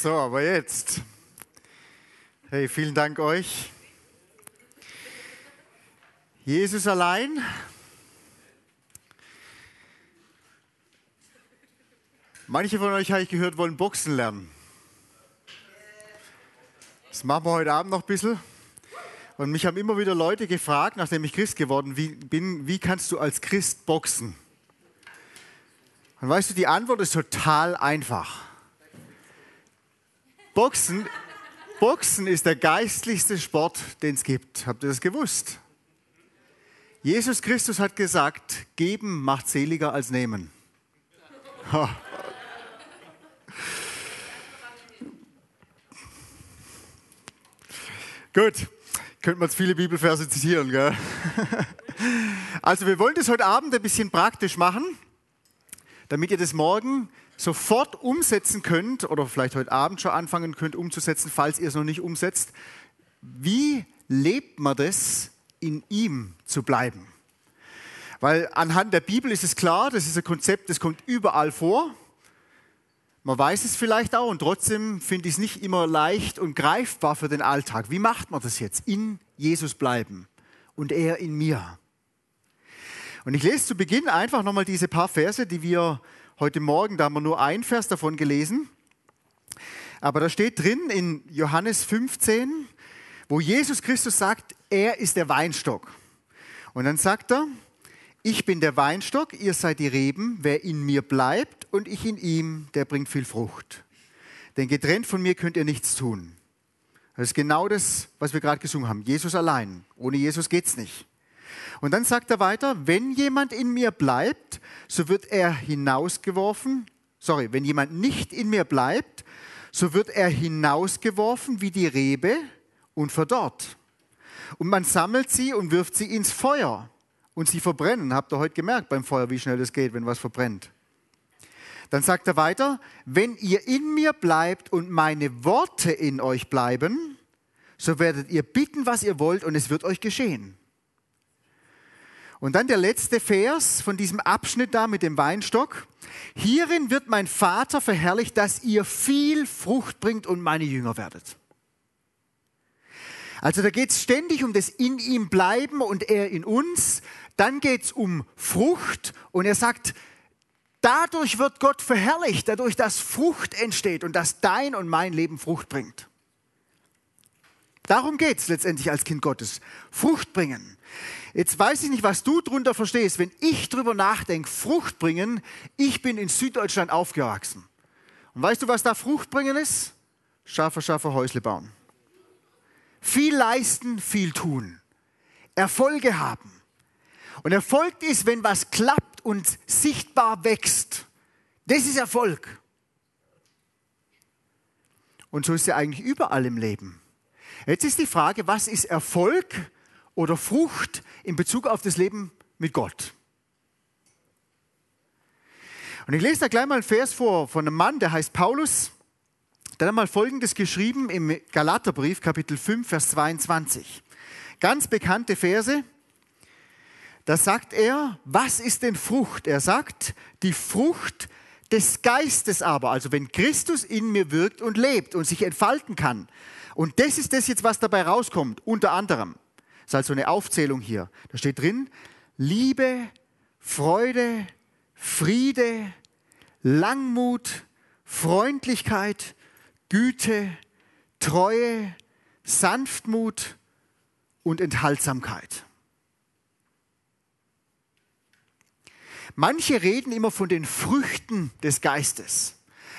So, aber jetzt. Hey, vielen Dank euch. Jesus allein. Manche von euch, habe ich gehört, wollen Boxen lernen. Das machen wir heute Abend noch ein bisschen. Und mich haben immer wieder Leute gefragt, nachdem ich Christ geworden bin, wie kannst du als Christ boxen? Und weißt du, die Antwort ist total einfach. Boxen, Boxen ist der geistlichste Sport, den es gibt. Habt ihr das gewusst? Jesus Christus hat gesagt, geben macht seliger als nehmen. Gut, könnte man jetzt viele Bibelverse zitieren. Gell? Also wir wollen das heute Abend ein bisschen praktisch machen, damit ihr das morgen sofort umsetzen könnt oder vielleicht heute Abend schon anfangen könnt umzusetzen, falls ihr es noch nicht umsetzt. Wie lebt man das, in ihm zu bleiben? Weil anhand der Bibel ist es klar, das ist ein Konzept, das kommt überall vor. Man weiß es vielleicht auch und trotzdem finde ich es nicht immer leicht und greifbar für den Alltag. Wie macht man das jetzt? In Jesus bleiben und er in mir. Und ich lese zu Beginn einfach nochmal diese paar Verse, die wir heute Morgen, da haben wir nur ein Vers davon gelesen. Aber da steht drin in Johannes 15, wo Jesus Christus sagt, er ist der Weinstock. Und dann sagt er, ich bin der Weinstock, ihr seid die Reben, wer in mir bleibt und ich in ihm, der bringt viel Frucht. Denn getrennt von mir könnt ihr nichts tun. Das ist genau das, was wir gerade gesungen haben. Jesus allein. Ohne Jesus geht es nicht. Und dann sagt er weiter, wenn jemand in mir bleibt, so wird er hinausgeworfen. Sorry, wenn jemand nicht in mir bleibt, so wird er hinausgeworfen wie die Rebe und verdorrt. Und man sammelt sie und wirft sie ins Feuer und sie verbrennen. Habt ihr heute gemerkt beim Feuer, wie schnell das geht, wenn was verbrennt? Dann sagt er weiter, wenn ihr in mir bleibt und meine Worte in euch bleiben, so werdet ihr bitten, was ihr wollt und es wird euch geschehen. Und dann der letzte Vers von diesem Abschnitt da mit dem Weinstock. Hierin wird mein Vater verherrlicht, dass ihr viel Frucht bringt und meine Jünger werdet. Also da geht es ständig um das in ihm bleiben und er in uns. Dann geht es um Frucht und er sagt, dadurch wird Gott verherrlicht, dadurch, dass Frucht entsteht und dass dein und mein Leben Frucht bringt. Darum geht es letztendlich als Kind Gottes. Frucht bringen. Jetzt weiß ich nicht, was du darunter verstehst. Wenn ich darüber nachdenke, Frucht bringen, ich bin in Süddeutschland aufgewachsen. Und weißt du, was da Frucht bringen ist? Schaffer, Schaffer, Häusle bauen. Viel leisten, viel tun. Erfolge haben. Und Erfolg ist, wenn was klappt und sichtbar wächst. Das ist Erfolg. Und so ist es ja eigentlich überall im Leben. Jetzt ist die Frage, was ist Erfolg oder Frucht in Bezug auf das Leben mit Gott. Und ich lese da gleich mal einen Vers vor von einem Mann, der heißt Paulus. Der hat mal Folgendes geschrieben im Galaterbrief, Kapitel 5, Vers 22. Ganz bekannte Verse. Da sagt er, was ist denn Frucht? Er sagt, die Frucht des Geistes aber, also wenn Christus in mir wirkt und lebt und sich entfalten kann. Und das ist das jetzt, was dabei rauskommt, unter anderem. Ist also eine Aufzählung hier. Da steht drin, Liebe, Freude, Friede, Langmut, Freundlichkeit, Güte, Treue, Sanftmut und Enthaltsamkeit. Manche reden immer von den Früchten des Geistes.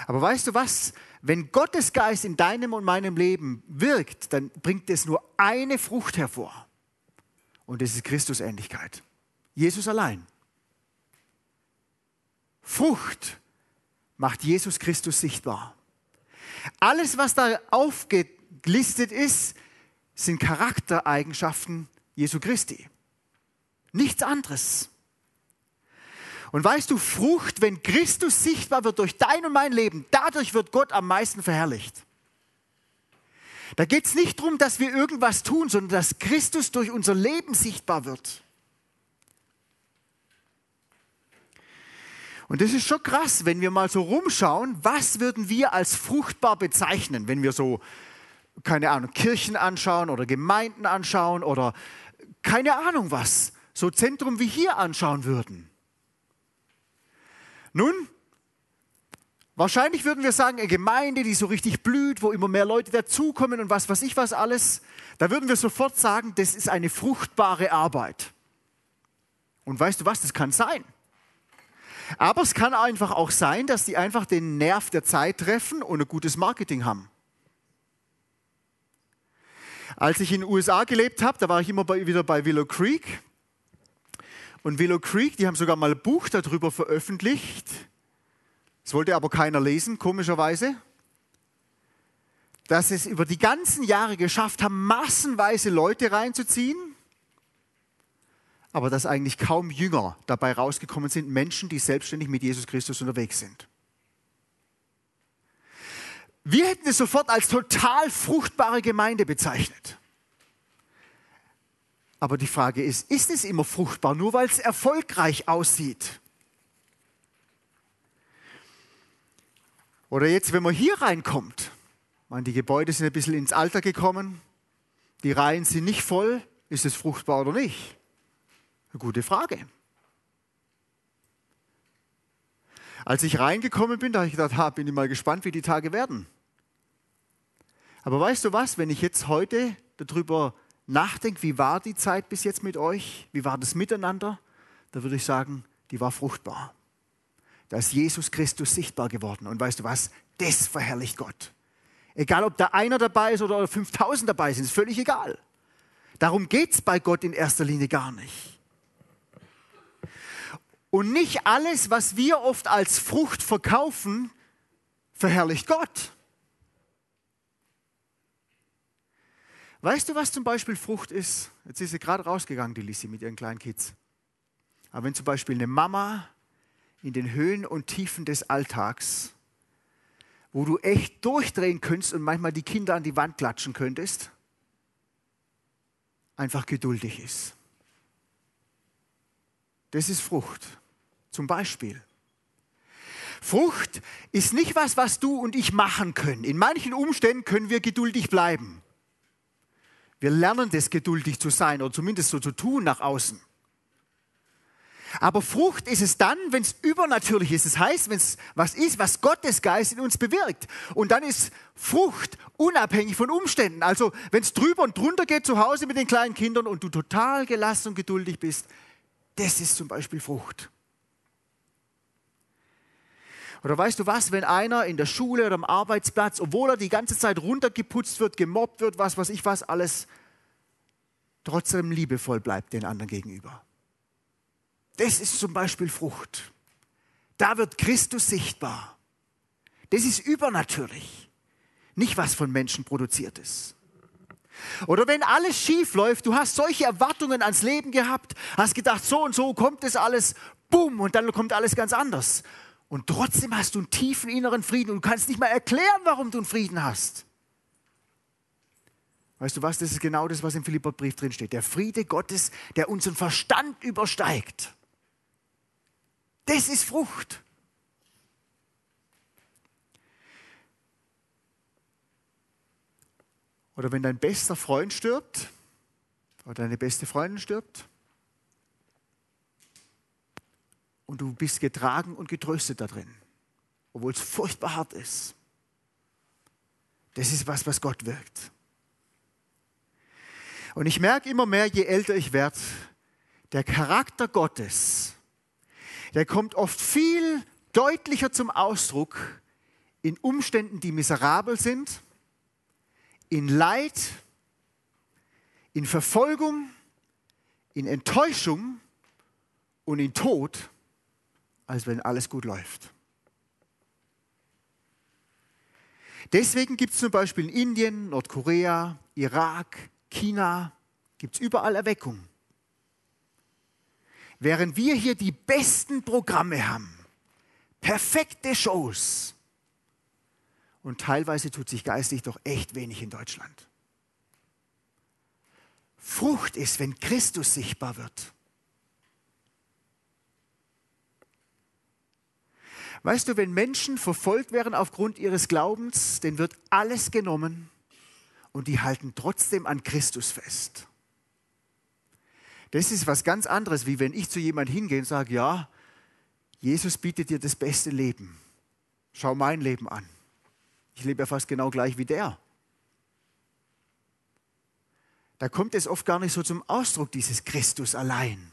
Aber weißt du was? Wenn Gottes Geist in deinem und meinem Leben wirkt, dann bringt es nur eine Frucht hervor. Und das ist Christusähnlichkeit. Jesus allein. Frucht macht Jesus Christus sichtbar. Alles, was da aufgelistet ist, sind Charaktereigenschaften Jesu Christi. Nichts anderes. Und weißt du, Frucht, wenn Christus sichtbar wird durch dein und mein Leben, dadurch wird Gott am meisten verherrlicht. Da geht es nicht darum, dass wir irgendwas tun, sondern dass Christus durch unser Leben sichtbar wird. Und das ist schon krass, wenn wir mal so rumschauen, was würden wir als fruchtbar bezeichnen, wenn wir so, keine Ahnung, Kirchen anschauen oder Gemeinden anschauen oder keine Ahnung was, so Zentrum wie hier anschauen würden. Nun, wahrscheinlich würden wir sagen, eine Gemeinde, die so richtig blüht, wo immer mehr Leute dazukommen und was weiß ich was alles, da würden wir sofort sagen, das ist eine fruchtbare Arbeit. Und weißt du was, das kann sein. Aber es kann einfach auch sein, dass die einfach den Nerv der Zeit treffen und ein gutes Marketing haben. Als ich in den USA gelebt habe, da war ich immer bei, wieder bei Willow Creek. Und Willow Creek, die haben sogar mal ein Buch darüber veröffentlicht. Das wollte aber keiner lesen, komischerweise. Dass es über die ganzen Jahre geschafft haben, massenweise Leute reinzuziehen aber dass eigentlich kaum Jünger dabei rausgekommen sind, Menschen, die selbstständig mit Jesus Christus unterwegs sind. Wir hätten es sofort als total fruchtbare Gemeinde bezeichnet. Aber die Frage ist, ist es immer fruchtbar, nur weil es erfolgreich aussieht? Oder jetzt, wenn man hier reinkommt, meine, die Gebäude sind ein bisschen ins Alter gekommen, die Reihen sind nicht voll, ist es fruchtbar oder nicht? Eine gute Frage. Als ich reingekommen bin, da habe ich gedacht, ha, bin ich mal gespannt, wie die Tage werden. Aber weißt du was, wenn ich jetzt heute darüber nachdenke, wie war die Zeit bis jetzt mit euch, wie war das miteinander, da würde ich sagen, die war fruchtbar. Da ist Jesus Christus sichtbar geworden. Und weißt du was, das verherrlicht Gott. Egal, ob da einer dabei ist oder 5000 dabei sind, ist völlig egal. Darum geht es bei Gott in erster Linie gar nicht. Und nicht alles, was wir oft als Frucht verkaufen, verherrlicht Gott. Weißt du, was zum Beispiel Frucht ist? Jetzt ist sie gerade rausgegangen, die Lissi, mit ihren kleinen Kids. Aber wenn zum Beispiel eine Mama in den Höhen und Tiefen des Alltags, wo du echt durchdrehen könntest und manchmal die Kinder an die Wand klatschen könntest, einfach geduldig ist. Das ist Frucht. Zum Beispiel. Frucht ist nicht was, was du und ich machen können. In manchen Umständen können wir geduldig bleiben. Wir lernen das, geduldig zu sein oder zumindest so zu tun nach außen. Aber Frucht ist es dann, wenn es übernatürlich ist. Das heißt, wenn es was ist, was Gottes Geist in uns bewirkt. Und dann ist Frucht unabhängig von Umständen. Also wenn es drüber und drunter geht zu Hause mit den kleinen Kindern und du total gelassen und geduldig bist, das ist zum Beispiel Frucht. Oder weißt du was, wenn einer in der Schule oder am Arbeitsplatz, obwohl er die ganze Zeit runtergeputzt wird, gemobbt wird, was weiß ich was, alles trotzdem liebevoll bleibt den anderen gegenüber. Das ist zum Beispiel Frucht. Da wird Christus sichtbar. Das ist übernatürlich, nicht was von Menschen produziert ist. Oder wenn alles schief läuft, du hast solche Erwartungen ans Leben gehabt, hast gedacht, so und so kommt es alles, bumm, und dann kommt alles ganz anders. Und trotzdem hast du einen tiefen inneren Frieden und kannst nicht mal erklären, warum du einen Frieden hast. Weißt du was, das ist genau das, was im Philipperbrief drin steht. Der Friede Gottes, der unseren Verstand übersteigt. Das ist Frucht. Oder wenn dein bester Freund stirbt oder deine beste Freundin stirbt und du bist getragen und getröstet da drin, obwohl es furchtbar hart ist. Das ist was, was Gott wirkt. Und ich merke immer mehr, je älter ich werde, der Charakter Gottes, der kommt oft viel deutlicher zum Ausdruck in Umständen, die miserabel sind, in Leid, in Verfolgung, in Enttäuschung und in Tod, als wenn alles gut läuft. Deswegen gibt es zum Beispiel in Indien, Nordkorea, Irak, China, gibt es überall Erweckung. Während wir hier die besten Programme haben, perfekte Shows, und teilweise tut sich geistig doch echt wenig in Deutschland. Frucht ist, wenn Christus sichtbar wird. Weißt du, wenn Menschen verfolgt werden aufgrund ihres Glaubens, denen wird alles genommen und die halten trotzdem an Christus fest. Das ist was ganz anderes, wie wenn ich zu jemandem hingehe und sage, ja, Jesus bietet dir das beste Leben. Schau mein Leben an. Ich lebe ja fast genau gleich wie der. Da kommt es oft gar nicht so zum Ausdruck, dieses Christus allein.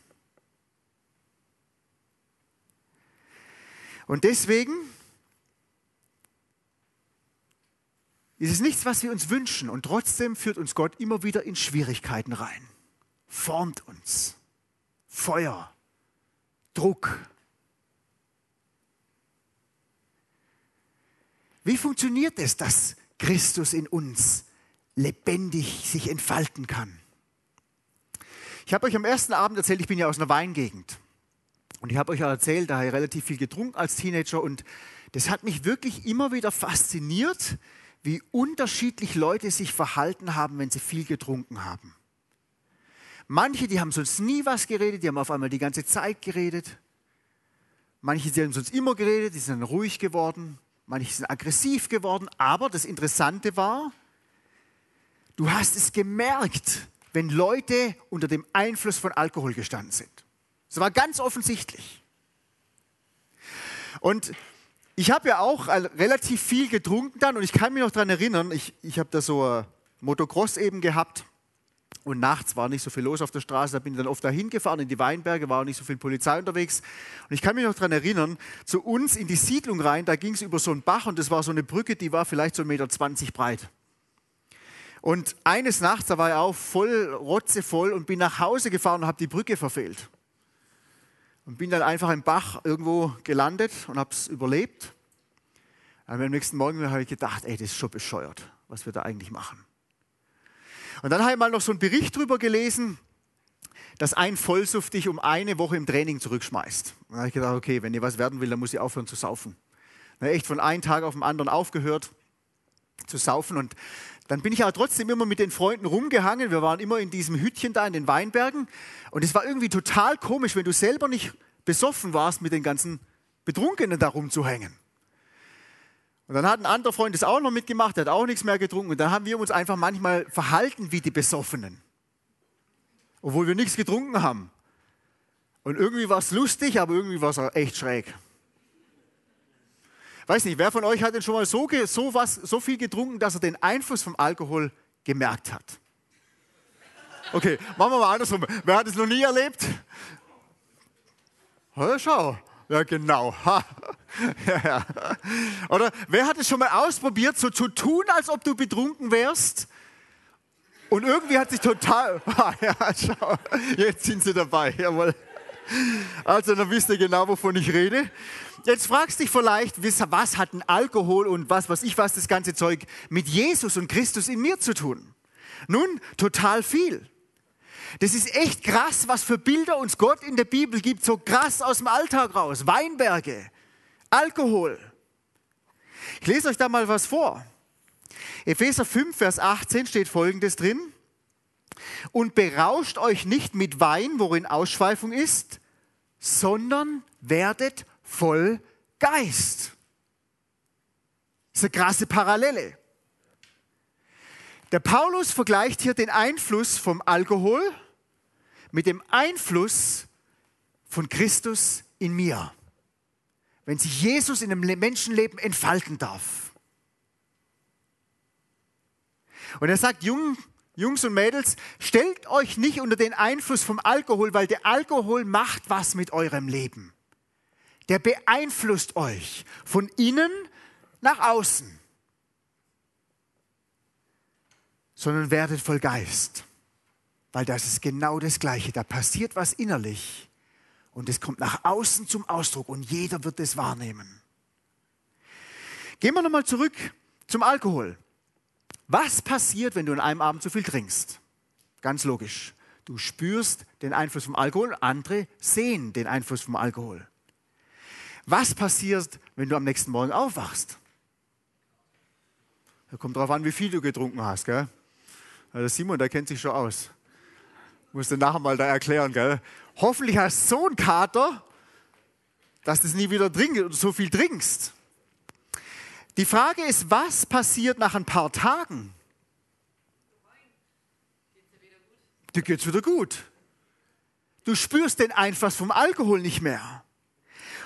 Und deswegen ist es nichts, was wir uns wünschen. Und trotzdem führt uns Gott immer wieder in Schwierigkeiten rein, formt uns. Feuer, Druck, Wie funktioniert es, dass Christus in uns lebendig sich entfalten kann? Ich habe euch am ersten Abend erzählt, ich bin ja aus einer Weingegend. Und ich habe euch erzählt, da habe ich relativ viel getrunken als Teenager. Und das hat mich wirklich immer wieder fasziniert, wie unterschiedlich Leute sich verhalten haben, wenn sie viel getrunken haben. Manche, die haben sonst nie was geredet, die haben auf einmal die ganze Zeit geredet. Manche, die haben sonst immer geredet, die sind dann ruhig geworden manche sind aggressiv geworden, aber das Interessante war, du hast es gemerkt, wenn Leute unter dem Einfluss von Alkohol gestanden sind. Das war ganz offensichtlich. Und ich habe ja auch relativ viel getrunken dann und ich kann mich noch daran erinnern, ich, ich habe da so ein Motocross eben gehabt und nachts war nicht so viel los auf der Straße, da bin ich dann oft dahin gefahren in die Weinberge, war auch nicht so viel Polizei unterwegs. Und ich kann mich noch daran erinnern, zu uns in die Siedlung rein, da ging es über so einen Bach und das war so eine Brücke, die war vielleicht so 1,20 Meter breit. Und eines Nachts, da war ich auch voll rotzevoll und bin nach Hause gefahren und habe die Brücke verfehlt. Und bin dann einfach im Bach irgendwo gelandet und habe es überlebt. Aber am nächsten Morgen habe ich gedacht, ey, das ist schon bescheuert, was wir da eigentlich machen. Und dann habe ich mal noch so einen Bericht darüber gelesen, dass ein Vollsuff dich um eine Woche im Training zurückschmeißt. Da habe ich gedacht, okay, wenn ihr was werden will, dann muss ich aufhören zu saufen. Habe echt von einem Tag auf den anderen aufgehört zu saufen und dann bin ich aber trotzdem immer mit den Freunden rumgehangen. Wir waren immer in diesem Hütchen da in den Weinbergen und es war irgendwie total komisch, wenn du selber nicht besoffen warst, mit den ganzen Betrunkenen da rumzuhängen. Und dann hat ein anderer Freund das auch noch mitgemacht, der hat auch nichts mehr getrunken. Und dann haben wir uns einfach manchmal verhalten wie die Besoffenen. Obwohl wir nichts getrunken haben. Und irgendwie war es lustig, aber irgendwie war es auch echt schräg. Weiß nicht, wer von euch hat denn schon mal so, so, was, so viel getrunken, dass er den Einfluss vom Alkohol gemerkt hat? Okay, machen wir mal andersrum. Wer hat es noch nie erlebt? Hör, schau. Ja, genau. Ha. Ja, ja. Oder wer hat es schon mal ausprobiert, so zu tun, als ob du betrunken wärst? Und irgendwie hat sich total. Ja, schau, jetzt sind sie dabei, jawohl. Also, dann wisst ihr genau, wovon ich rede. Jetzt fragst du dich vielleicht, was hat ein Alkohol und was, was ich was, das ganze Zeug mit Jesus und Christus in mir zu tun? Nun, total viel. Das ist echt krass, was für Bilder uns Gott in der Bibel gibt, so krass aus dem Alltag raus. Weinberge, Alkohol. Ich lese euch da mal was vor. Epheser 5, Vers 18 steht folgendes drin. Und berauscht euch nicht mit Wein, worin Ausschweifung ist, sondern werdet voll Geist. Das ist eine krasse Parallele. Der Paulus vergleicht hier den Einfluss vom Alkohol mit dem Einfluss von Christus in mir. Wenn sich Jesus in einem Menschenleben entfalten darf. Und er sagt, Jungs und Mädels, stellt euch nicht unter den Einfluss vom Alkohol, weil der Alkohol macht was mit eurem Leben. Der beeinflusst euch von innen nach außen. Sondern werdet voll Geist weil das ist genau das Gleiche. Da passiert was innerlich und es kommt nach außen zum Ausdruck und jeder wird es wahrnehmen. Gehen wir nochmal zurück zum Alkohol. Was passiert, wenn du an einem Abend zu viel trinkst? Ganz logisch. Du spürst den Einfluss vom Alkohol, andere sehen den Einfluss vom Alkohol. Was passiert, wenn du am nächsten Morgen aufwachst? Da kommt darauf an, wie viel du getrunken hast. Gell? Der Simon, der kennt sich schon aus. Musst du nachher mal da erklären, gell? Hoffentlich hast du so einen Kater, dass du es nie wieder trinkst oder so viel trinkst. Die Frage ist, was passiert nach ein paar Tagen? Dir geht es wieder gut. Du spürst den Einfluss vom Alkohol nicht mehr.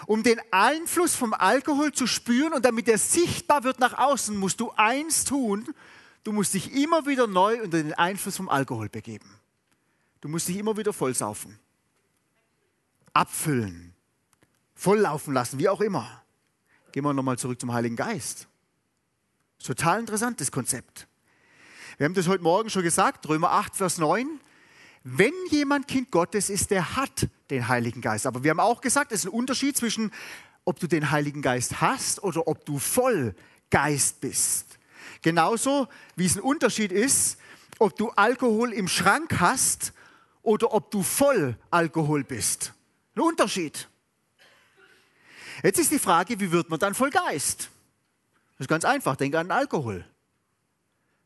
Um den Einfluss vom Alkohol zu spüren und damit er sichtbar wird nach außen, musst du eins tun. Du musst dich immer wieder neu unter den Einfluss vom Alkohol begeben. Du musst dich immer wieder vollsaufen. Abfüllen. Volllaufen lassen, wie auch immer. Gehen wir nochmal zurück zum Heiligen Geist. Total interessantes Konzept. Wir haben das heute Morgen schon gesagt, Römer 8, Vers 9. Wenn jemand Kind Gottes ist, der hat den Heiligen Geist. Aber wir haben auch gesagt, es ist ein Unterschied zwischen, ob du den Heiligen Geist hast oder ob du voll Geist bist. Genauso wie es ein Unterschied ist, ob du Alkohol im Schrank hast oder ob du voll Alkohol bist. Ein Unterschied. Jetzt ist die Frage, wie wird man dann voll Geist? Das ist ganz einfach, denke an Alkohol.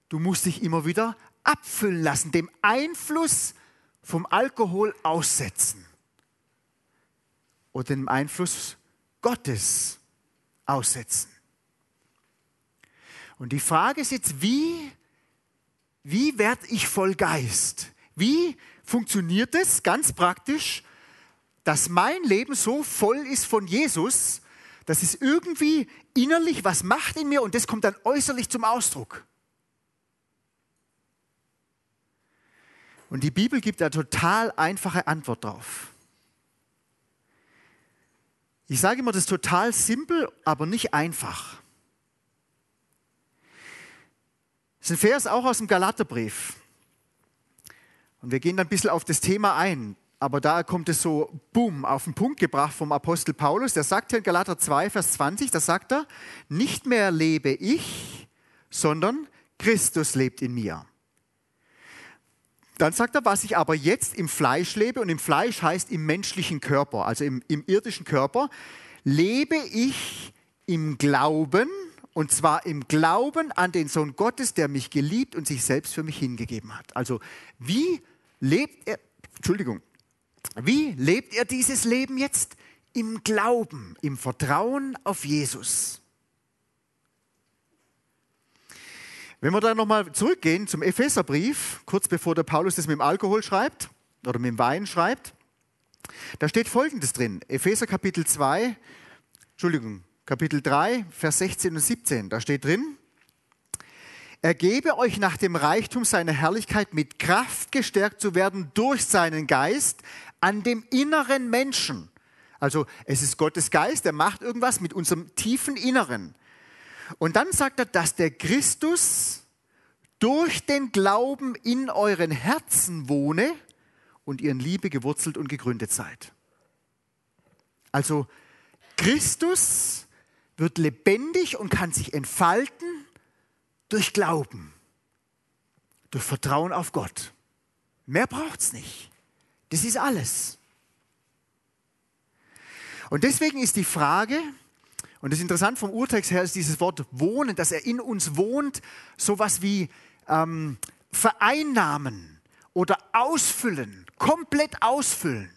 Du musst dich immer wieder abfüllen lassen, dem Einfluss vom Alkohol aussetzen oder dem Einfluss Gottes aussetzen. Und die Frage ist jetzt, wie, wie werde ich voll Geist? Wie funktioniert es ganz praktisch, dass mein Leben so voll ist von Jesus, dass es irgendwie innerlich was macht in mir und das kommt dann äußerlich zum Ausdruck? Und die Bibel gibt da total einfache Antwort drauf. Ich sage immer, das ist total simpel, aber nicht einfach. Das ist ein Vers auch aus dem Galaterbrief. Und wir gehen dann ein bisschen auf das Thema ein. Aber da kommt es so, boom, auf den Punkt gebracht vom Apostel Paulus. Der sagt hier in Galater 2, Vers 20, da sagt er, nicht mehr lebe ich, sondern Christus lebt in mir. Dann sagt er, was ich aber jetzt im Fleisch lebe, und im Fleisch heißt im menschlichen Körper, also im, im irdischen Körper, lebe ich im Glauben, und zwar im Glauben an den Sohn Gottes, der mich geliebt und sich selbst für mich hingegeben hat. Also wie lebt er, Entschuldigung, wie lebt er dieses Leben jetzt? Im Glauben, im Vertrauen auf Jesus. Wenn wir dann nochmal zurückgehen zum Epheserbrief, kurz bevor der Paulus das mit dem Alkohol schreibt oder mit dem Wein schreibt, da steht Folgendes drin. Epheser Kapitel 2, Entschuldigung, Kapitel 3, Vers 16 und 17, da steht drin, er gebe euch nach dem Reichtum seiner Herrlichkeit mit Kraft gestärkt zu werden durch seinen Geist an dem inneren Menschen. Also es ist Gottes Geist, der macht irgendwas mit unserem tiefen Inneren. Und dann sagt er, dass der Christus durch den Glauben in euren Herzen wohne und ihr in Liebe gewurzelt und gegründet seid. Also Christus wird lebendig und kann sich entfalten durch Glauben, durch Vertrauen auf Gott. Mehr braucht es nicht. Das ist alles. Und deswegen ist die Frage, und das ist interessant vom Urtext her, ist dieses Wort wohnen, dass er in uns wohnt, sowas wie ähm, vereinnahmen oder ausfüllen, komplett ausfüllen.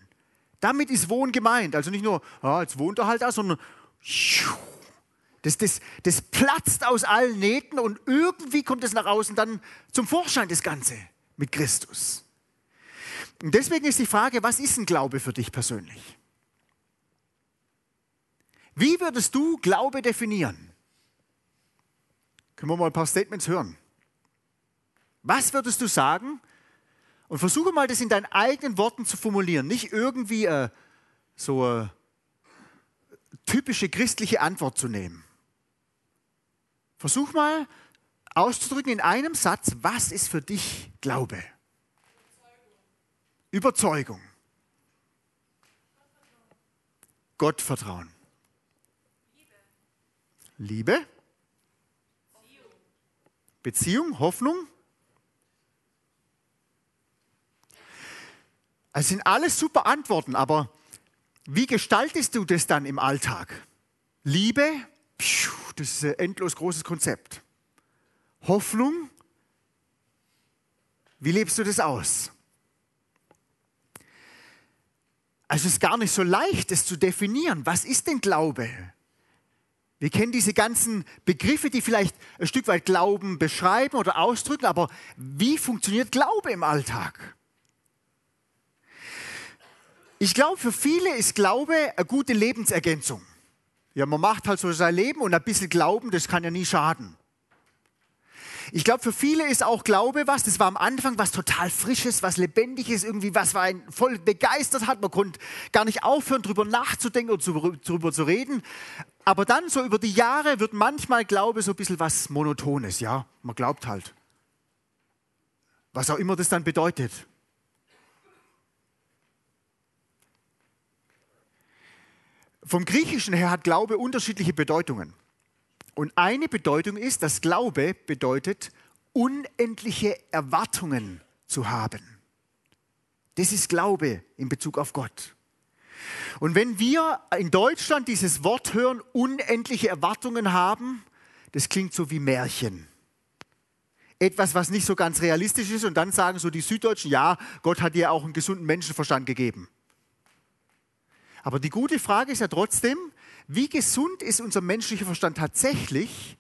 Damit ist Wohnen gemeint. Also nicht nur, ja, jetzt wohnt er halt da, sondern das, das, das platzt aus allen Nähten und irgendwie kommt es nach außen dann zum Vorschein, das Ganze mit Christus. Und deswegen ist die Frage, was ist ein Glaube für dich persönlich? Wie würdest du Glaube definieren? Können wir mal ein paar Statements hören? Was würdest du sagen? Und versuche mal, das in deinen eigenen Worten zu formulieren. Nicht irgendwie äh, so eine typische christliche Antwort zu nehmen. Versuch mal auszudrücken in einem Satz, was ist für dich Glaube? Überzeugung. Überzeugung. Gottvertrauen. Liebe, Beziehung, Hoffnung. Es sind alles super Antworten, aber wie gestaltest du das dann im Alltag? Liebe, das ist ein endlos großes Konzept. Hoffnung, wie lebst du das aus? Also es ist gar nicht so leicht, es zu definieren. Was ist denn Glaube? Wir kennen diese ganzen Begriffe, die vielleicht ein Stück weit Glauben beschreiben oder ausdrücken, aber wie funktioniert Glaube im Alltag? Ich glaube, für viele ist Glaube eine gute Lebensergänzung. Ja, man macht halt so sein Leben und ein bisschen Glauben, das kann ja nie schaden. Ich glaube, für viele ist auch Glaube was, das war am Anfang was total Frisches, was Lebendiges, irgendwie was war ein voll begeistert hat. Man konnte gar nicht aufhören, darüber nachzudenken oder darüber zu reden. Aber dann so über die Jahre wird manchmal Glaube so ein bisschen was Monotones. Ja, man glaubt halt. Was auch immer das dann bedeutet. Vom Griechischen her hat Glaube unterschiedliche Bedeutungen. Und eine Bedeutung ist, dass Glaube bedeutet, unendliche Erwartungen zu haben. Das ist Glaube in Bezug auf Gott. Und wenn wir in Deutschland dieses Wort hören, unendliche Erwartungen haben, das klingt so wie Märchen. Etwas, was nicht so ganz realistisch ist. Und dann sagen so die Süddeutschen, ja, Gott hat dir auch einen gesunden Menschenverstand gegeben. Aber die gute Frage ist ja trotzdem, wie gesund ist unser menschlicher Verstand tatsächlich,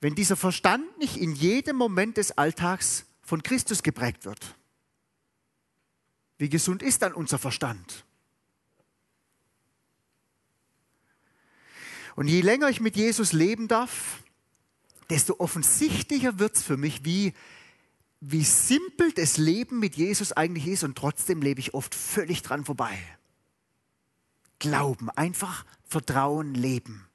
wenn dieser Verstand nicht in jedem Moment des Alltags von Christus geprägt wird? Wie gesund ist dann unser Verstand? Und je länger ich mit Jesus leben darf, desto offensichtlicher wird es für mich, wie, wie simpel das Leben mit Jesus eigentlich ist und trotzdem lebe ich oft völlig dran vorbei. Glauben, einfach Vertrauen leben.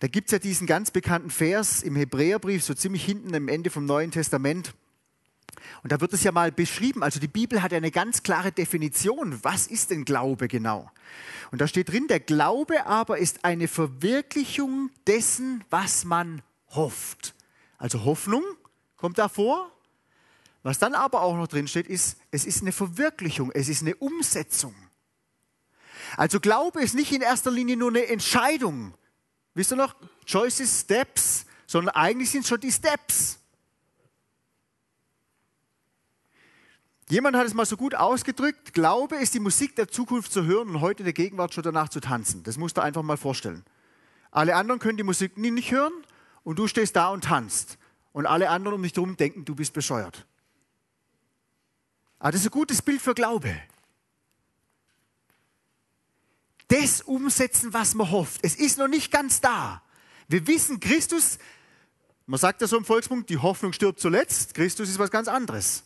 Da gibt es ja diesen ganz bekannten Vers im Hebräerbrief, so ziemlich hinten am Ende vom Neuen Testament. Und da wird es ja mal beschrieben. Also die Bibel hat ja eine ganz klare Definition. Was ist denn Glaube genau? Und da steht drin, der Glaube aber ist eine Verwirklichung dessen, was man hofft. Also Hoffnung kommt da vor. Was dann aber auch noch drin steht, ist, es ist eine Verwirklichung, es ist eine Umsetzung. Also Glaube ist nicht in erster Linie nur eine Entscheidung. Wisst ihr noch? Choices, Steps, sondern eigentlich sind es schon die Steps. Jemand hat es mal so gut ausgedrückt, Glaube ist die Musik der Zukunft zu hören und heute der Gegenwart schon danach zu tanzen. Das musst du einfach mal vorstellen. Alle anderen können die Musik nie nicht hören und du stehst da und tanzt. Und alle anderen um dich herum denken, du bist bescheuert. Aber das ist ein gutes Bild für Glaube das umsetzen, was man hofft. Es ist noch nicht ganz da. Wir wissen, Christus, man sagt ja so im Volksmund, die Hoffnung stirbt zuletzt. Christus ist was ganz anderes.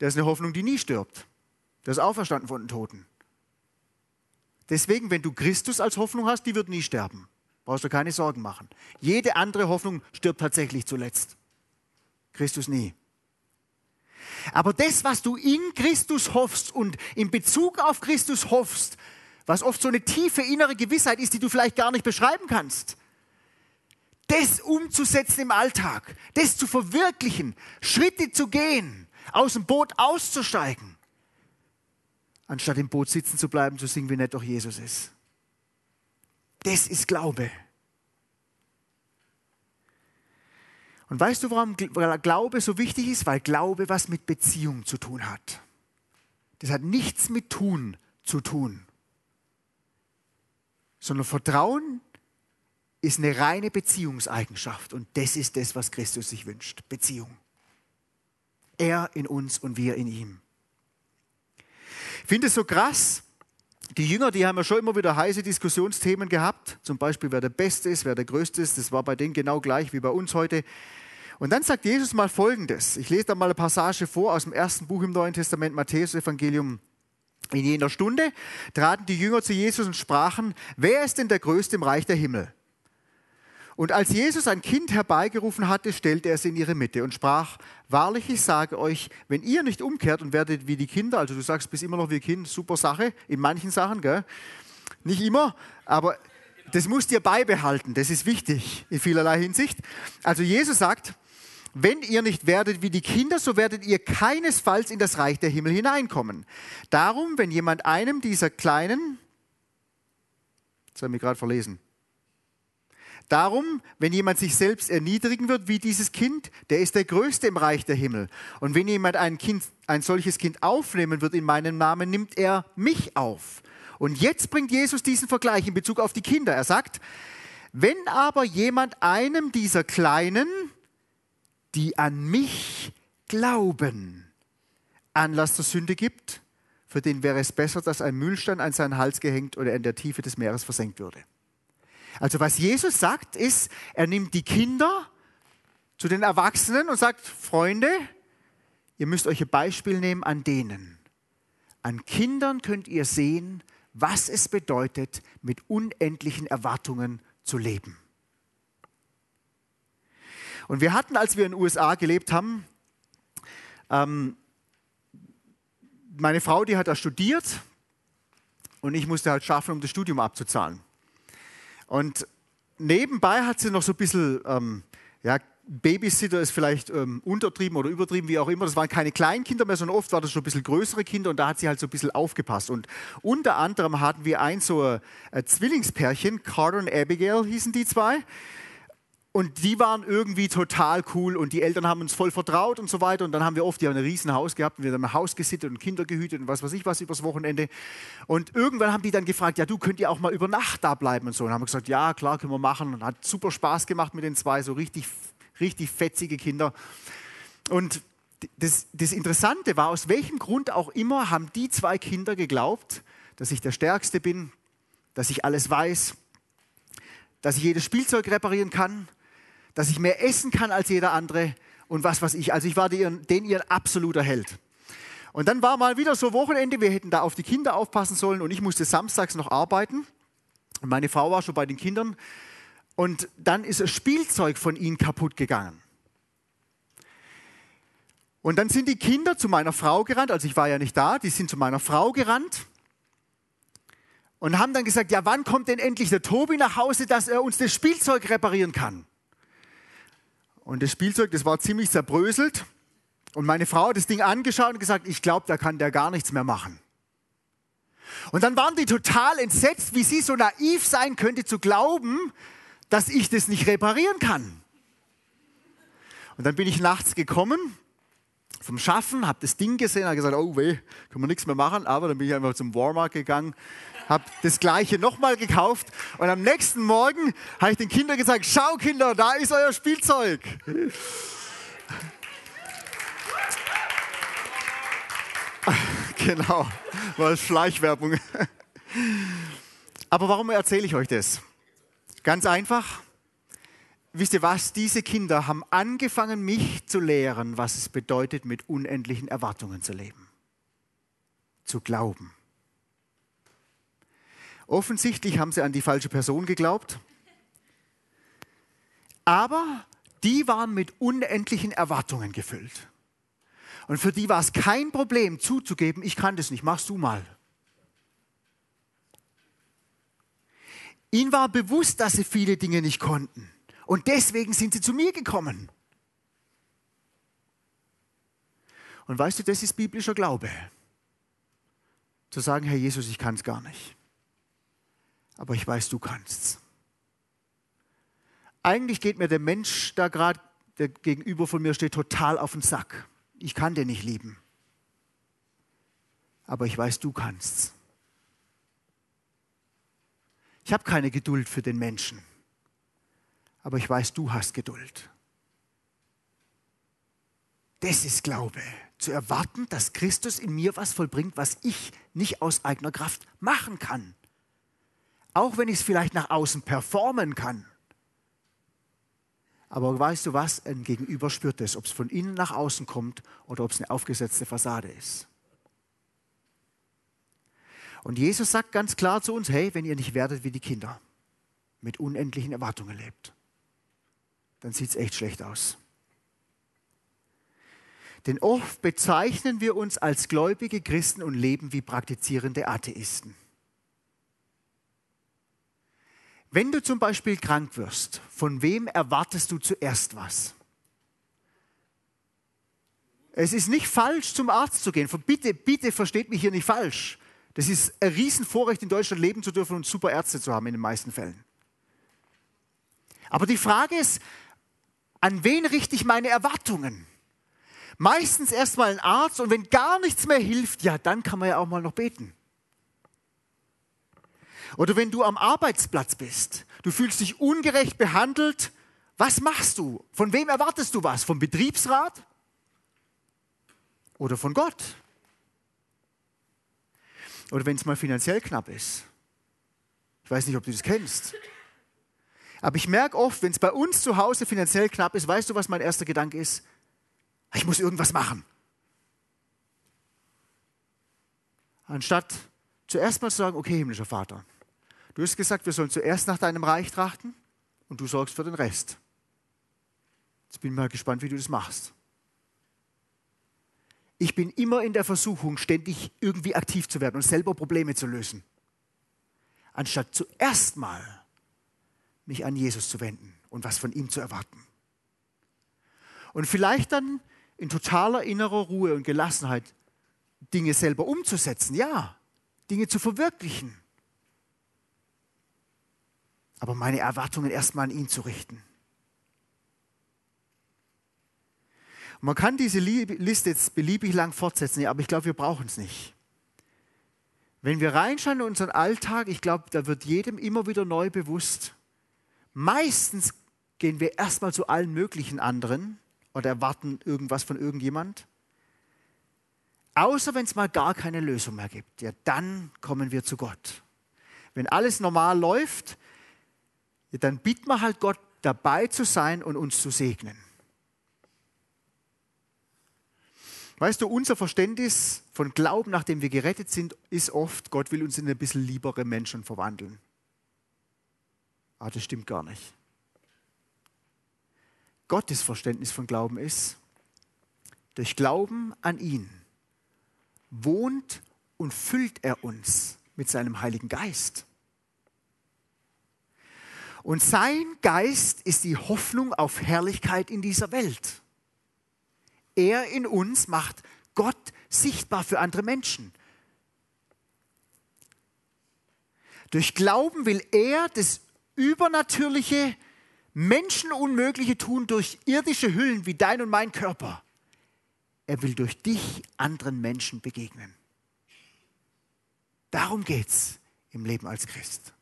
Der ist eine Hoffnung, die nie stirbt. Der ist auferstanden von den Toten. Deswegen, wenn du Christus als Hoffnung hast, die wird nie sterben. Brauchst du keine Sorgen machen. Jede andere Hoffnung stirbt tatsächlich zuletzt. Christus nie. Aber das, was du in Christus hoffst und in Bezug auf Christus hoffst, was oft so eine tiefe innere Gewissheit ist, die du vielleicht gar nicht beschreiben kannst. Das umzusetzen im Alltag, das zu verwirklichen, Schritte zu gehen, aus dem Boot auszusteigen, anstatt im Boot sitzen zu bleiben, zu singen, wie nett doch Jesus ist. Das ist Glaube. Und weißt du, warum Glaube so wichtig ist? Weil Glaube was mit Beziehung zu tun hat. Das hat nichts mit Tun zu tun sondern Vertrauen ist eine reine Beziehungseigenschaft und das ist das, was Christus sich wünscht. Beziehung. Er in uns und wir in ihm. Ich finde es so krass, die Jünger, die haben ja schon immer wieder heiße Diskussionsthemen gehabt, zum Beispiel wer der Beste ist, wer der Größte ist, das war bei denen genau gleich wie bei uns heute. Und dann sagt Jesus mal Folgendes, ich lese da mal eine Passage vor aus dem ersten Buch im Neuen Testament, Matthäus Evangelium in jener Stunde traten die Jünger zu Jesus und sprachen, wer ist denn der Größte im Reich der Himmel? Und als Jesus ein Kind herbeigerufen hatte, stellte er es in ihre Mitte und sprach, wahrlich, ich sage euch, wenn ihr nicht umkehrt und werdet wie die Kinder, also du sagst, bist immer noch wie Kind, super Sache, in manchen Sachen, gell? nicht immer, aber das musst ihr beibehalten, das ist wichtig in vielerlei Hinsicht. Also Jesus sagt, wenn ihr nicht werdet wie die Kinder, so werdet ihr keinesfalls in das Reich der Himmel hineinkommen. Darum, wenn jemand einem dieser kleinen, das habe ich gerade verlesen, Darum, wenn jemand sich selbst erniedrigen wird wie dieses Kind, der ist der Größte im Reich der Himmel. Und wenn jemand ein, kind, ein solches Kind aufnehmen wird in meinem Namen, nimmt er mich auf. Und jetzt bringt Jesus diesen Vergleich in Bezug auf die Kinder. Er sagt, wenn aber jemand einem dieser Kleinen, die an mich glauben, Anlass zur Sünde gibt, für den wäre es besser, dass ein Mühlstein an seinen Hals gehängt oder in der Tiefe des Meeres versenkt würde. Also was Jesus sagt, ist, er nimmt die Kinder zu den Erwachsenen und sagt, Freunde, ihr müsst euch ein Beispiel nehmen an denen. An Kindern könnt ihr sehen, was es bedeutet, mit unendlichen Erwartungen zu leben. Und wir hatten, als wir in den USA gelebt haben, ähm, meine Frau, die hat da studiert und ich musste halt schaffen, um das Studium abzuzahlen. Und nebenbei hat sie noch so ein bisschen, ähm, ja, Babysitter ist vielleicht ähm, untertrieben oder übertrieben, wie auch immer. Das waren keine Kleinkinder mehr, sondern oft waren das schon ein bisschen größere Kinder und da hat sie halt so ein bisschen aufgepasst. Und unter anderem hatten wir ein so ein, Zwillingspärchen, Carter und Abigail hießen die zwei. Und die waren irgendwie total cool und die Eltern haben uns voll vertraut und so weiter. Und dann haben wir oft ja ein Riesenhaus gehabt und wir haben ein Haus gesittet und Kinder gehütet und was weiß ich was übers Wochenende. Und irgendwann haben die dann gefragt, ja du könnt ihr auch mal über Nacht da bleiben und so. Und haben gesagt, ja klar, können wir machen. Und hat super Spaß gemacht mit den zwei, so richtig, richtig fetzige Kinder. Und das, das Interessante war, aus welchem Grund auch immer haben die zwei Kinder geglaubt, dass ich der Stärkste bin, dass ich alles weiß, dass ich jedes Spielzeug reparieren kann, dass ich mehr essen kann als jeder andere und was weiß ich. Also ich war den, den ihr absoluter Held. Und dann war mal wieder so Wochenende, wir hätten da auf die Kinder aufpassen sollen und ich musste samstags noch arbeiten. Und meine Frau war schon bei den Kindern und dann ist das Spielzeug von ihnen kaputt gegangen. Und dann sind die Kinder zu meiner Frau gerannt, also ich war ja nicht da, die sind zu meiner Frau gerannt und haben dann gesagt, ja, wann kommt denn endlich der Tobi nach Hause, dass er uns das Spielzeug reparieren kann? Und das Spielzeug, das war ziemlich zerbröselt. Und meine Frau hat das Ding angeschaut und gesagt, ich glaube, da kann der gar nichts mehr machen. Und dann waren die total entsetzt, wie sie so naiv sein könnte zu glauben, dass ich das nicht reparieren kann. Und dann bin ich nachts gekommen vom Schaffen, habe das Ding gesehen, habe gesagt, oh weh, können wir nichts mehr machen. Aber dann bin ich einfach zum Walmart gegangen, habe das gleiche nochmal gekauft und am nächsten Morgen habe ich den Kindern gesagt, schau Kinder, da ist euer Spielzeug. genau, war Schleichwerbung. Aber warum erzähle ich euch das? Ganz einfach. Wisst ihr was? Diese Kinder haben angefangen, mich zu lehren, was es bedeutet, mit unendlichen Erwartungen zu leben. Zu glauben. Offensichtlich haben sie an die falsche Person geglaubt. Aber die waren mit unendlichen Erwartungen gefüllt. Und für die war es kein Problem zuzugeben, ich kann das nicht, machst du mal. Ihnen war bewusst, dass sie viele Dinge nicht konnten. Und deswegen sind sie zu mir gekommen. Und weißt du, das ist biblischer Glaube. Zu sagen, Herr Jesus, ich kann es gar nicht aber ich weiß, du kannst's. Eigentlich geht mir der Mensch da gerade, der gegenüber von mir steht, total auf den Sack. Ich kann den nicht lieben. Aber ich weiß, du kannst's. Ich habe keine Geduld für den Menschen. Aber ich weiß, du hast Geduld. Das ist Glaube. Zu erwarten, dass Christus in mir was vollbringt, was ich nicht aus eigener Kraft machen kann. Auch wenn ich es vielleicht nach außen performen kann. Aber weißt du was? Ein Gegenüber spürt es, ob es von innen nach außen kommt oder ob es eine aufgesetzte Fassade ist. Und Jesus sagt ganz klar zu uns, hey, wenn ihr nicht werdet wie die Kinder, mit unendlichen Erwartungen lebt, dann sieht es echt schlecht aus. Denn oft bezeichnen wir uns als gläubige Christen und leben wie praktizierende Atheisten. Wenn du zum Beispiel krank wirst, von wem erwartest du zuerst was? Es ist nicht falsch, zum Arzt zu gehen. Bitte, bitte versteht mich hier nicht falsch. Das ist ein Riesenvorrecht, in Deutschland leben zu dürfen und super Ärzte zu haben in den meisten Fällen. Aber die Frage ist, an wen richte ich meine Erwartungen? Meistens erstmal ein Arzt und wenn gar nichts mehr hilft, ja, dann kann man ja auch mal noch beten. Oder wenn du am Arbeitsplatz bist, du fühlst dich ungerecht behandelt, was machst du? Von wem erwartest du was? Vom Betriebsrat? Oder von Gott? Oder wenn es mal finanziell knapp ist. Ich weiß nicht, ob du das kennst. Aber ich merke oft, wenn es bei uns zu Hause finanziell knapp ist, weißt du, was mein erster Gedanke ist? Ich muss irgendwas machen. Anstatt zuerst mal zu sagen, okay, himmlischer Vater, du hast gesagt, wir sollen zuerst nach deinem Reich trachten und du sorgst für den Rest. Jetzt bin ich mal gespannt, wie du das machst. Ich bin immer in der Versuchung, ständig irgendwie aktiv zu werden und selber Probleme zu lösen. Anstatt zuerst mal mich an Jesus zu wenden und was von ihm zu erwarten. Und vielleicht dann in totaler innerer Ruhe und Gelassenheit Dinge selber umzusetzen, ja, Dinge zu verwirklichen. Aber meine Erwartungen erstmal an ihn zu richten. man kann diese Liste jetzt beliebig lang fortsetzen, aber ich glaube, wir brauchen es nicht. Wenn wir reinschauen in unseren Alltag, ich glaube, da wird jedem immer wieder neu bewusst, Meistens gehen wir erstmal zu allen möglichen anderen oder erwarten irgendwas von irgendjemand. Außer wenn es mal gar keine Lösung mehr gibt. Ja, dann kommen wir zu Gott. Wenn alles normal läuft, ja, dann bitten wir halt Gott dabei zu sein und uns zu segnen. Weißt du, unser Verständnis von Glauben, nachdem wir gerettet sind, ist oft, Gott will uns in ein bisschen liebere Menschen verwandeln. Ah, das stimmt gar nicht. Gottes Verständnis von Glauben ist, durch Glauben an ihn wohnt und füllt er uns mit seinem Heiligen Geist. Und sein Geist ist die Hoffnung auf Herrlichkeit in dieser Welt. Er in uns macht Gott sichtbar für andere Menschen. Durch Glauben will er das übernatürliche, menschenunmögliche tun durch irdische Hüllen wie dein und mein Körper. Er will durch dich anderen Menschen begegnen. Darum geht es im Leben als Christ.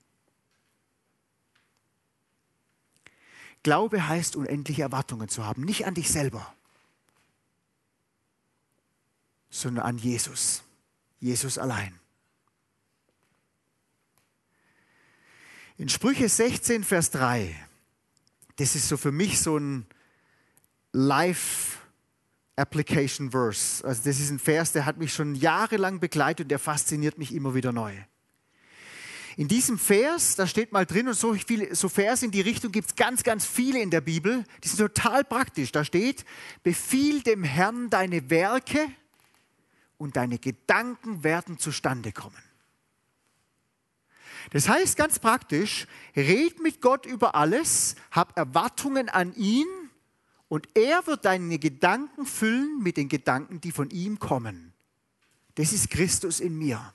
Glaube heißt, unendliche Erwartungen zu haben, nicht an dich selber, sondern an Jesus. Jesus allein. In Sprüche 16, Vers 3, das ist so für mich so ein Life Application Verse. Also das ist ein Vers, der hat mich schon jahrelang begleitet und der fasziniert mich immer wieder neu. In diesem Vers, da steht mal drin, und so, viele, so Vers in die Richtung gibt es ganz, ganz viele in der Bibel, die sind total praktisch. Da steht, befiehl dem Herrn deine Werke und deine Gedanken werden zustande kommen. Das heißt ganz praktisch, red mit Gott über alles, hab Erwartungen an ihn und er wird deine Gedanken füllen mit den Gedanken, die von ihm kommen. Das ist Christus in mir.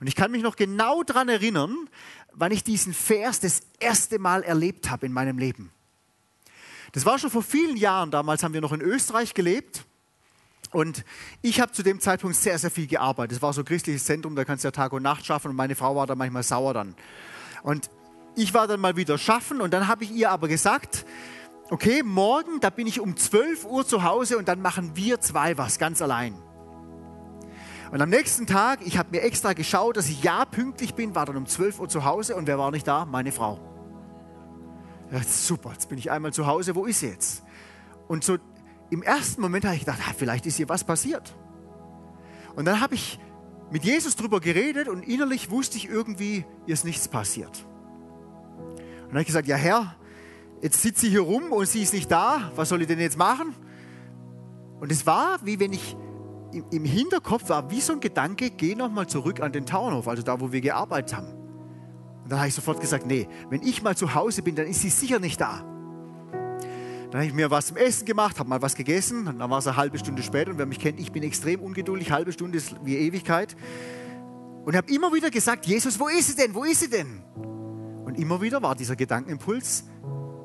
Und ich kann mich noch genau daran erinnern, wann ich diesen Vers das erste Mal erlebt habe in meinem Leben. Das war schon vor vielen Jahren, damals haben wir noch in Österreich gelebt. Und ich habe zu dem Zeitpunkt sehr, sehr viel gearbeitet. Es war so ein christliches Zentrum, da kannst du ja Tag und Nacht schaffen und meine Frau war da manchmal sauer dann. Und ich war dann mal wieder schaffen und dann habe ich ihr aber gesagt, okay, morgen, da bin ich um 12 Uhr zu Hause und dann machen wir zwei was ganz allein. Und am nächsten Tag, ich habe mir extra geschaut, dass ich ja pünktlich bin, war dann um 12 Uhr zu Hause und wer war nicht da? Meine Frau. Ja, super, jetzt bin ich einmal zu Hause, wo ist sie jetzt? Und so im ersten Moment habe ich gedacht, vielleicht ist hier was passiert. Und dann habe ich mit Jesus darüber geredet und innerlich wusste ich irgendwie, hier ist nichts passiert. Und dann habe ich gesagt, ja Herr, jetzt sitzt sie hier rum und sie ist nicht da, was soll ich denn jetzt machen? Und es war, wie wenn ich im Hinterkopf war, wie so ein Gedanke, geh nochmal zurück an den Tauernhof, also da, wo wir gearbeitet haben. Und dann habe ich sofort gesagt, nee, wenn ich mal zu Hause bin, dann ist sie sicher nicht da. Dann habe ich mir was zum Essen gemacht, habe mal was gegessen. Und dann war es eine halbe Stunde später. Und wer mich kennt, ich bin extrem ungeduldig. Halbe Stunde ist wie Ewigkeit. Und habe immer wieder gesagt, Jesus, wo ist sie denn? Wo ist sie denn? Und immer wieder war dieser Gedankenimpuls,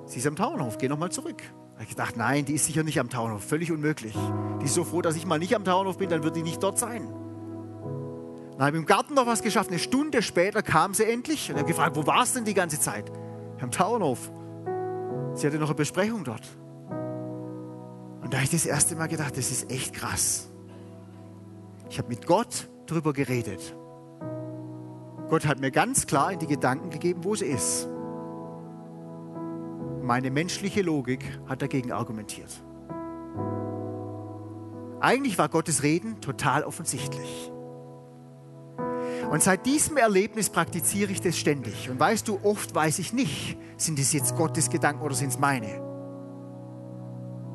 sie ist am Tauernhof, geh nochmal zurück. Da habe ich gedacht, nein, die ist sicher nicht am Tauernhof, völlig unmöglich. Die ist so froh, dass ich mal nicht am Tauernhof bin, dann wird die nicht dort sein. Dann habe ich im Garten noch was geschafft. Eine Stunde später kam sie endlich und habe gefragt, wo warst denn die ganze Zeit? Am Tauernhof. Sie hatte noch eine Besprechung dort. Und da habe ich das erste Mal gedacht, das ist echt krass. Ich habe mit Gott darüber geredet. Gott hat mir ganz klar in die Gedanken gegeben, wo sie ist. Meine menschliche Logik hat dagegen argumentiert. Eigentlich war Gottes Reden total offensichtlich. Und seit diesem Erlebnis praktiziere ich das ständig. Und weißt du, oft weiß ich nicht, sind es jetzt Gottes Gedanken oder sind es meine.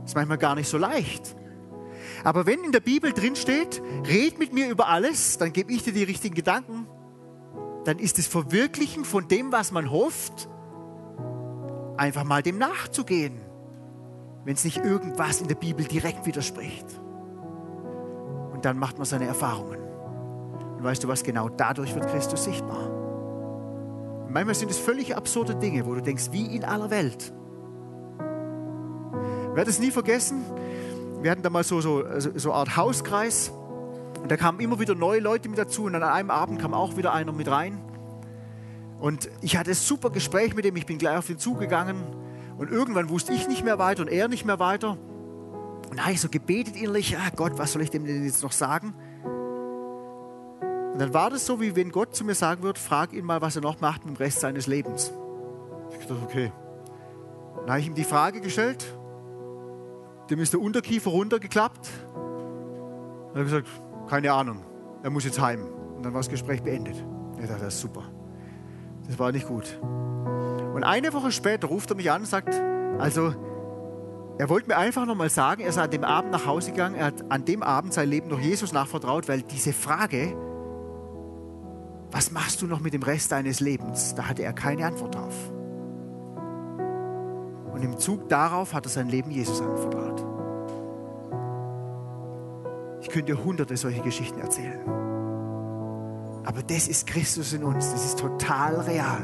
Das ist manchmal gar nicht so leicht. Aber wenn in der Bibel drin steht, red mit mir über alles, dann gebe ich dir die richtigen Gedanken, dann ist das Verwirklichen von dem, was man hofft, einfach mal dem nachzugehen, wenn es nicht irgendwas in der Bibel direkt widerspricht. Und dann macht man seine Erfahrungen. Und weißt du was, genau dadurch wird Christus sichtbar. Und manchmal sind es völlig absurde Dinge, wo du denkst, wie in aller Welt. Ich werde es nie vergessen. Wir hatten da mal so, so, so eine Art Hauskreis. Und da kamen immer wieder neue Leute mit dazu. Und an einem Abend kam auch wieder einer mit rein. Und ich hatte ein super Gespräch mit ihm. Ich bin gleich auf den Zug gegangen. Und irgendwann wusste ich nicht mehr weiter und er nicht mehr weiter. Und da habe ich so gebetet innerlich, ah Gott, was soll ich dem denn jetzt noch sagen? Und dann war das so, wie wenn Gott zu mir sagen würde, frag ihn mal, was er noch macht im Rest seines Lebens. Ich dachte, okay. Dann habe ich ihm die Frage gestellt. Dem ist der Unterkiefer runtergeklappt. Dann habe ich gesagt, keine Ahnung, er muss jetzt heim. Und dann war das Gespräch beendet. Ich dachte, das ist super. Das war nicht gut. Und eine Woche später ruft er mich an und sagt, also er wollte mir einfach nochmal sagen, er ist an dem Abend nach Hause gegangen, er hat an dem Abend sein Leben noch Jesus nachvertraut, weil diese Frage, was machst du noch mit dem Rest deines Lebens? Da hatte er keine Antwort drauf. Und im Zug darauf hat er sein Leben Jesus anvertraut. Ich könnte dir hunderte solche Geschichten erzählen. Aber das ist Christus in uns. Das ist total real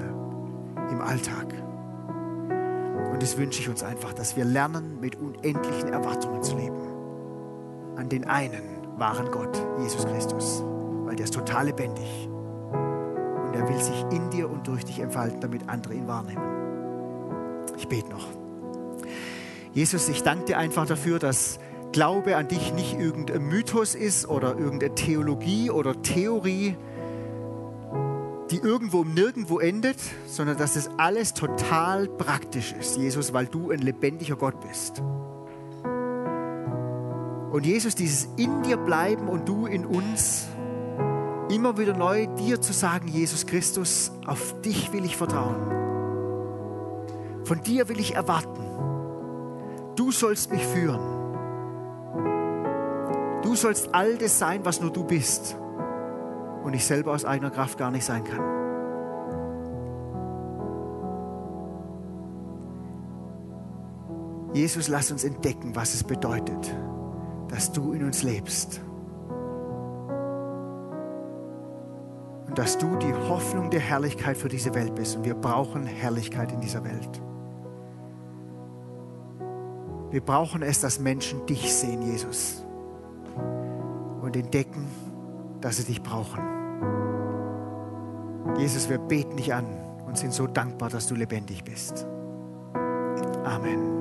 im Alltag. Und das wünsche ich uns einfach, dass wir lernen, mit unendlichen Erwartungen zu leben. An den einen wahren Gott, Jesus Christus. Weil der ist total lebendig er will sich in dir und durch dich entfalten, damit andere ihn wahrnehmen. Ich bete noch. Jesus, ich danke dir einfach dafür, dass Glaube an dich nicht irgendein Mythos ist oder irgendeine Theologie oder Theorie, die irgendwo nirgendwo endet, sondern dass es alles total praktisch ist, Jesus, weil du ein lebendiger Gott bist. Und Jesus, dieses in dir bleiben und du in uns, immer wieder neu dir zu sagen, Jesus Christus, auf dich will ich vertrauen. Von dir will ich erwarten. Du sollst mich führen. Du sollst all das sein, was nur du bist und ich selber aus eigener Kraft gar nicht sein kann. Jesus, lass uns entdecken, was es bedeutet, dass du in uns lebst dass du die Hoffnung der Herrlichkeit für diese Welt bist. Und wir brauchen Herrlichkeit in dieser Welt. Wir brauchen es, dass Menschen dich sehen, Jesus. Und entdecken, dass sie dich brauchen. Jesus, wir beten dich an und sind so dankbar, dass du lebendig bist. Amen.